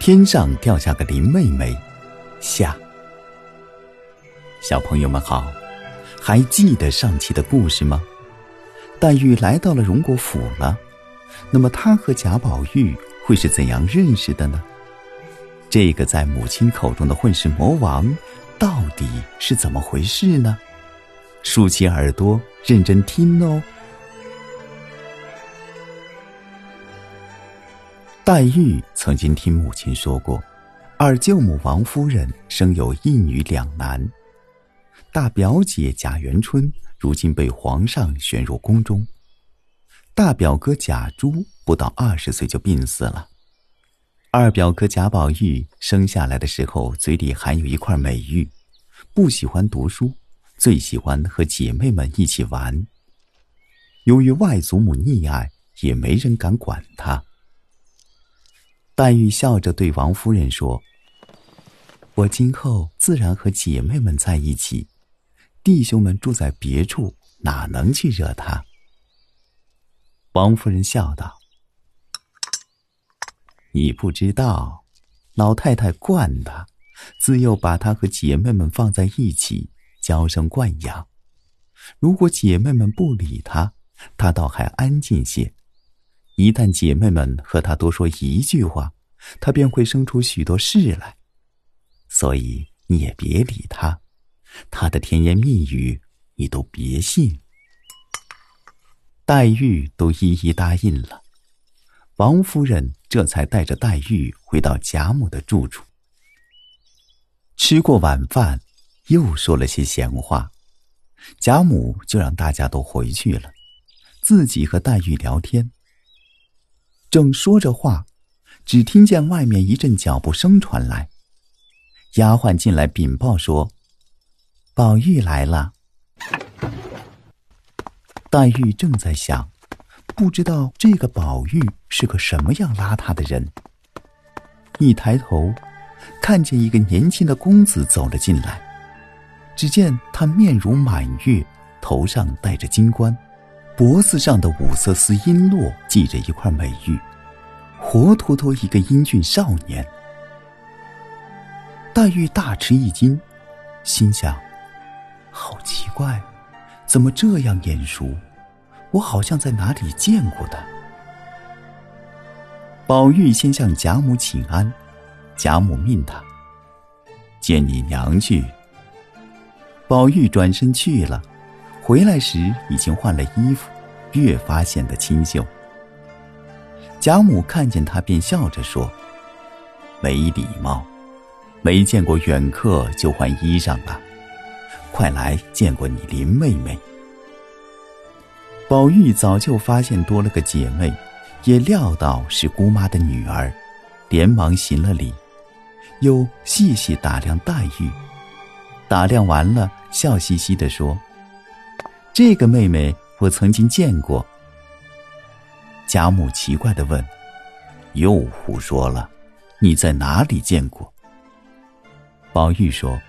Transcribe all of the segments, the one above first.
天上掉下个林妹妹，下。小朋友们好，还记得上期的故事吗？黛玉来到了荣国府了，那么她和贾宝玉会是怎样认识的呢？这个在母亲口中的混世魔王，到底是怎么回事呢？竖起耳朵，认真听哦。黛玉曾经听母亲说过，二舅母王夫人生有一女两男，大表姐贾元春如今被皇上选入宫中，大表哥贾珠不到二十岁就病死了，二表哥贾宝玉生下来的时候嘴里含有一块美玉，不喜欢读书，最喜欢和姐妹们一起玩。由于外祖母溺爱，也没人敢管他。黛玉笑着对王夫人说：“我今后自然和姐妹们在一起，弟兄们住在别处，哪能去惹他？”王夫人笑道：“你不知道，老太太惯他，自幼把他和姐妹们放在一起，娇生惯养。如果姐妹们不理他，他倒还安静些。”一旦姐妹们和他多说一句话，他便会生出许多事来。所以你也别理他，他的甜言蜜语你都别信。黛玉都一一答应了，王夫人这才带着黛玉回到贾母的住处。吃过晚饭，又说了些闲话，贾母就让大家都回去了，自己和黛玉聊天。正说着话，只听见外面一阵脚步声传来。丫鬟进来禀报说：“宝玉来了。”黛玉正在想，不知道这个宝玉是个什么样邋遢的人。一抬头，看见一个年轻的公子走了进来。只见他面如满月，头上戴着金冠。脖子上的五色丝璎珞系着一块美玉，活脱脱一个英俊少年。黛玉大吃一惊，心想：好奇怪，怎么这样眼熟？我好像在哪里见过他。宝玉先向贾母请安，贾母命他见你娘去。宝玉转身去了。回来时已经换了衣服，越发显得清秀。贾母看见他，便笑着说：“没礼貌，没见过远客就换衣裳了。快来见过你林妹妹。”宝玉早就发现多了个姐妹，也料到是姑妈的女儿，连忙行了礼，又细细打量黛玉。打量完了，笑嘻嘻的说。这个妹妹我曾经见过。贾母奇怪的问：“又胡说了，你在哪里见过？”宝玉说：“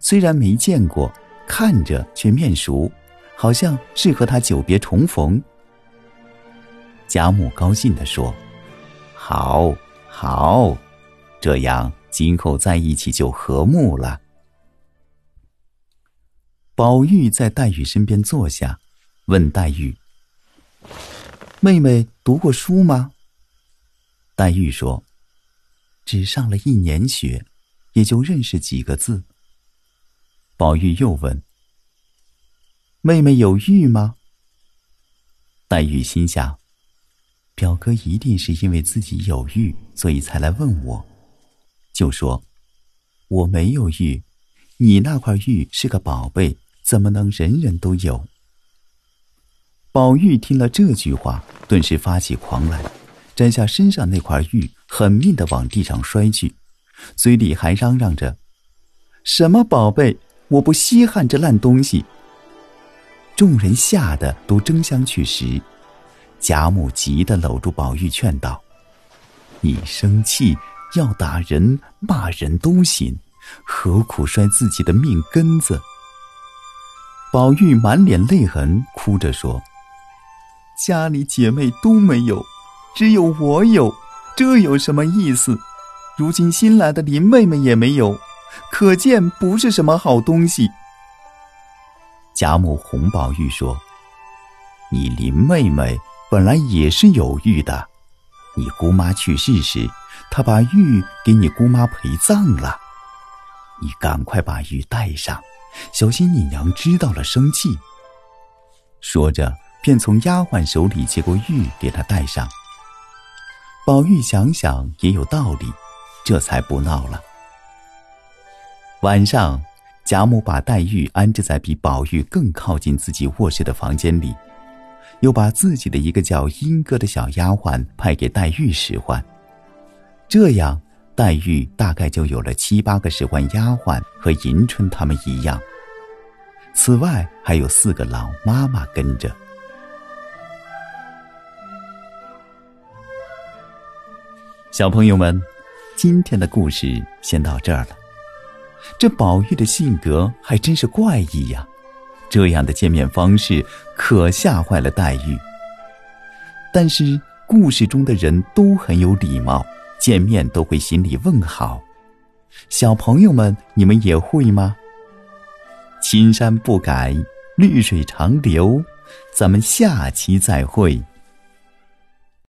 虽然没见过，看着却面熟，好像是和他久别重逢。”贾母高兴的说：“好，好，这样今后在一起就和睦了。”宝玉在黛玉身边坐下，问黛玉：“妹妹读过书吗？”黛玉说：“只上了一年学，也就认识几个字。”宝玉又问：“妹妹有玉吗？”黛玉心想：“表哥一定是因为自己有玉，所以才来问我。”就说：“我没有玉，你那块玉是个宝贝。”怎么能人人都有？宝玉听了这句话，顿时发起狂来，摘下身上那块玉，狠命的往地上摔去，嘴里还嚷嚷着：“什么宝贝？我不稀罕这烂东西！”众人吓得都争相去拾。贾母急得搂住宝玉劝道：“你生气要打人骂人都行，何苦摔自己的命根子？”宝玉满脸泪痕，哭着说：“家里姐妹都没有，只有我有，这有什么意思？如今新来的林妹妹也没有，可见不是什么好东西。贾母哄宝玉说：“你林妹妹本来也是有玉的，你姑妈去世时，她把玉给你姑妈陪葬了。你赶快把玉带上，小心你娘知道了生气。”说着，便从丫鬟手里接过玉，给她戴上。宝玉想想也有道理，这才不闹了。晚上。贾母把黛玉安置在比宝玉更靠近自己卧室的房间里，又把自己的一个叫英哥的小丫鬟派给黛玉使唤。这样，黛玉大概就有了七八个使唤丫鬟，和迎春他们一样。此外，还有四个老妈妈跟着。小朋友们，今天的故事先到这儿了。这宝玉的性格还真是怪异呀，这样的见面方式可吓坏了黛玉。但是故事中的人都很有礼貌，见面都会心里问好。小朋友们，你们也会吗？青山不改，绿水长流。咱们下期再会。